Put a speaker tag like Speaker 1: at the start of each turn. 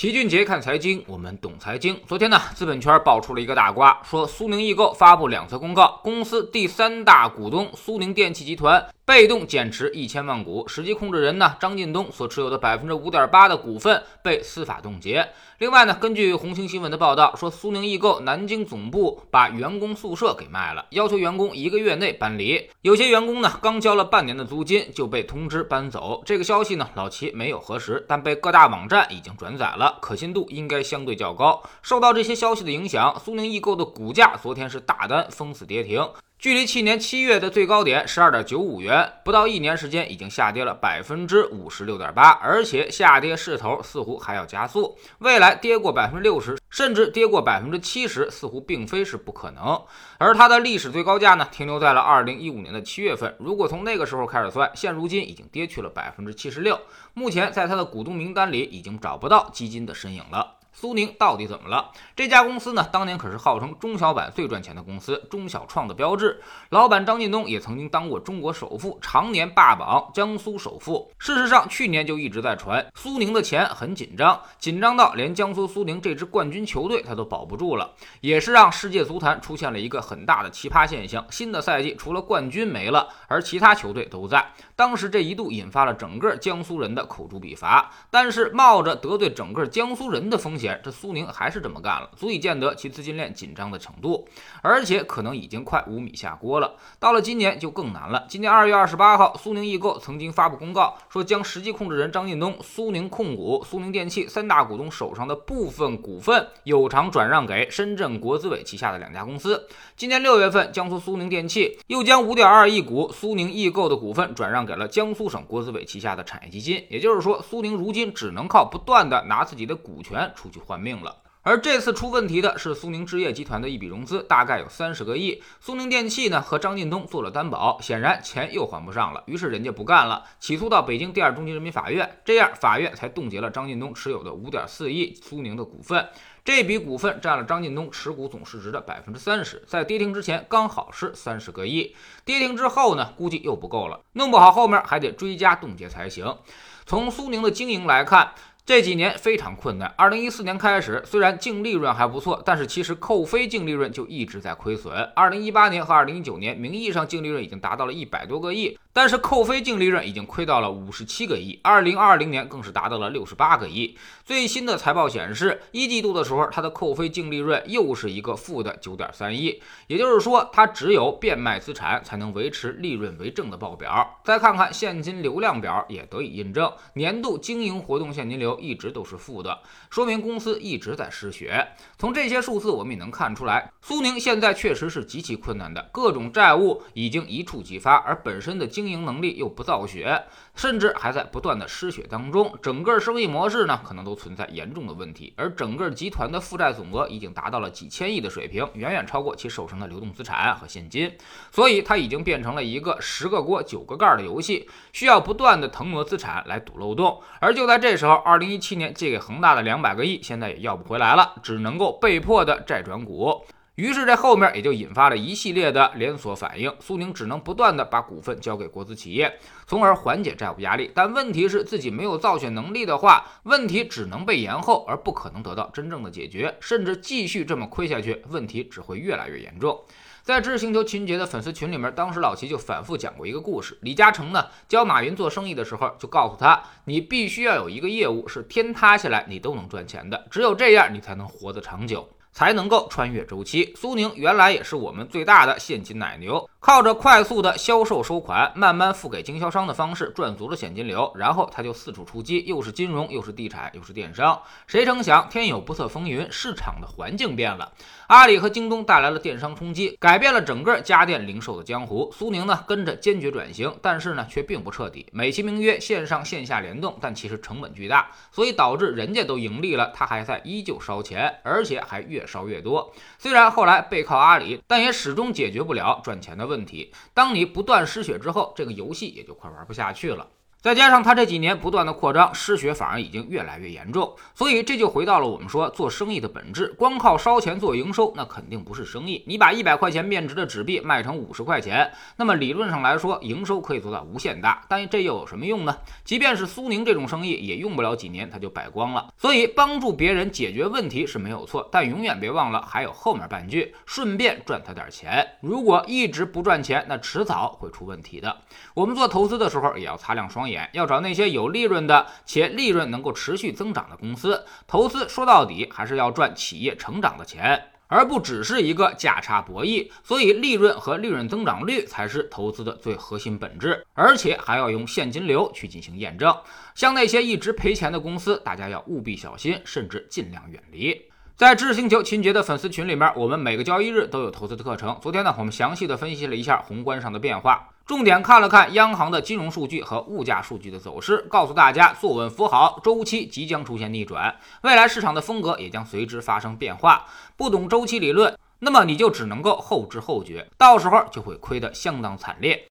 Speaker 1: 齐俊杰看财经，我们懂财经。昨天呢，资本圈爆出了一个大瓜，说苏宁易购发布两次公告，公司第三大股东苏宁电器集团被动减持一千万股，实际控制人呢张近东所持有的百分之五点八的股份被司法冻结。另外呢，根据红星新闻的报道说，苏宁易购南京总部把员工宿舍给卖了，要求员工一个月内搬离。有些员工呢，刚交了半年的租金就被通知搬走。这个消息呢，老齐没有核实，但被各大网站已经转载了，可信度应该相对较高。受到这些消息的影响，苏宁易购的股价昨天是大单封死跌停。距离去年七月的最高点十二点九五元，不到一年时间已经下跌了百分之五十六点八，而且下跌势头似乎还要加速，未来跌过百分之六十，甚至跌过百分之七十，似乎并非是不可能。而它的历史最高价呢，停留在了二零一五年的七月份，如果从那个时候开始算，现如今已经跌去了百分之七十六，目前在它的股东名单里已经找不到基金的身影了。苏宁到底怎么了？这家公司呢，当年可是号称中小板最赚钱的公司，中小创的标志。老板张近东也曾经当过中国首富，常年霸榜江苏首富。事实上，去年就一直在传苏宁的钱很紧张，紧张到连江苏苏宁这支冠军球队他都保不住了，也是让世界足坛出现了一个很大的奇葩现象。新的赛季除了冠军没了，而其他球队都在。当时这一度引发了整个江苏人的口诛笔伐，但是冒着得罪整个江苏人的风险。这苏宁还是这么干了，足以见得其资金链紧张的程度，而且可能已经快五米下锅了。到了今年就更难了。今年二月二十八号，苏宁易购曾经发布公告，说将实际控制人张近东、苏宁控股、苏宁电器三大股东手上的部分股份有偿转让给深圳国资委旗下的两家公司。今年六月份，江苏苏宁电器又将五点二亿股苏宁易购的股份转让给了江苏省国资委旗下的产业基金。也就是说，苏宁如今只能靠不断的拿自己的股权出去。换命了，而这次出问题的是苏宁置业集团的一笔融资，大概有三十个亿。苏宁电器呢和张近东做了担保，显然钱又还不上了，于是人家不干了，起诉到北京第二中级人民法院，这样法院才冻结了张近东持有的五点四亿苏宁的股份。这笔股份占了张近东持股总市值的百分之三十，在跌停之前刚好是三十个亿，跌停之后呢，估计又不够了，弄不好后面还得追加冻结才行。从苏宁的经营来看。这几年非常困难。二零一四年开始，虽然净利润还不错，但是其实扣非净利润就一直在亏损。二零一八年和二零一九年，名义上净利润已经达到了一百多个亿。但是扣非净利润已经亏到了五十七个亿，二零二零年更是达到了六十八个亿。最新的财报显示，一季度的时候，它的扣非净利润又是一个负的九点三亿，也就是说，它只有变卖资产才能维持利润为正的报表。再看看现金流量表，也得以印证，年度经营活动现金流一直都是负的，说明公司一直在失血。从这些数字，我们也能看出来，苏宁现在确实是极其困难的，各种债务已经一触即发，而本身的经经营能力又不造血，甚至还在不断的失血当中。整个生意模式呢，可能都存在严重的问题。而整个集团的负债总额已经达到了几千亿的水平，远远超过其手上的流动资产和现金。所以它已经变成了一个十个锅九个盖的游戏，需要不断的腾挪资产来堵漏洞。而就在这时候，二零一七年借给恒大的两百个亿，现在也要不回来了，只能够被迫的债转股。于是这后面也就引发了一系列的连锁反应，苏宁只能不断的把股份交给国资企业，从而缓解债务压力。但问题是自己没有造血能力的话，问题只能被延后，而不可能得到真正的解决，甚至继续这么亏下去，问题只会越来越严重。在知识星球秦杰的粉丝群里面，当时老齐就反复讲过一个故事：李嘉诚呢教马云做生意的时候，就告诉他，你必须要有一个业务是天塌下来你都能赚钱的，只有这样你才能活得长久。才能够穿越周期。苏宁原来也是我们最大的现金奶牛，靠着快速的销售收款，慢慢付给经销商的方式赚足了现金流，然后他就四处出击，又是金融，又是地产，又是电商。谁成想天有不测风云，市场的环境变了，阿里和京东带来了电商冲击，改变了整个家电零售的江湖。苏宁呢跟着坚决转型，但是呢却并不彻底，美其名曰线上线下联动，但其实成本巨大，所以导致人家都盈利了，他还在依旧烧钱，而且还越。越烧越多，虽然后来背靠阿里，但也始终解决不了赚钱的问题。当你不断失血之后，这个游戏也就快玩不下去了。再加上他这几年不断的扩张，失血反而已经越来越严重，所以这就回到了我们说做生意的本质，光靠烧钱做营收，那肯定不是生意。你把一百块钱面值的纸币卖成五十块钱，那么理论上来说，营收可以做到无限大，但这又有什么用呢？即便是苏宁这种生意，也用不了几年，它就败光了。所以帮助别人解决问题是没有错，但永远别忘了还有后面半句，顺便赚他点钱。如果一直不赚钱，那迟早会出问题的。我们做投资的时候也要擦亮双眼。要找那些有利润的且利润能够持续增长的公司投资，说到底还是要赚企业成长的钱，而不只是一个价差博弈。所以，利润和利润增长率才是投资的最核心本质，而且还要用现金流去进行验证。像那些一直赔钱的公司，大家要务必小心，甚至尽量远离。在知识星球秦杰的粉丝群里面，我们每个交易日都有投资的课程。昨天呢，我们详细的分析了一下宏观上的变化。重点看了看央行的金融数据和物价数据的走势，告诉大家坐稳扶好，周期即将出现逆转，未来市场的风格也将随之发生变化。不懂周期理论，那么你就只能够后知后觉，到时候就会亏得相当惨烈。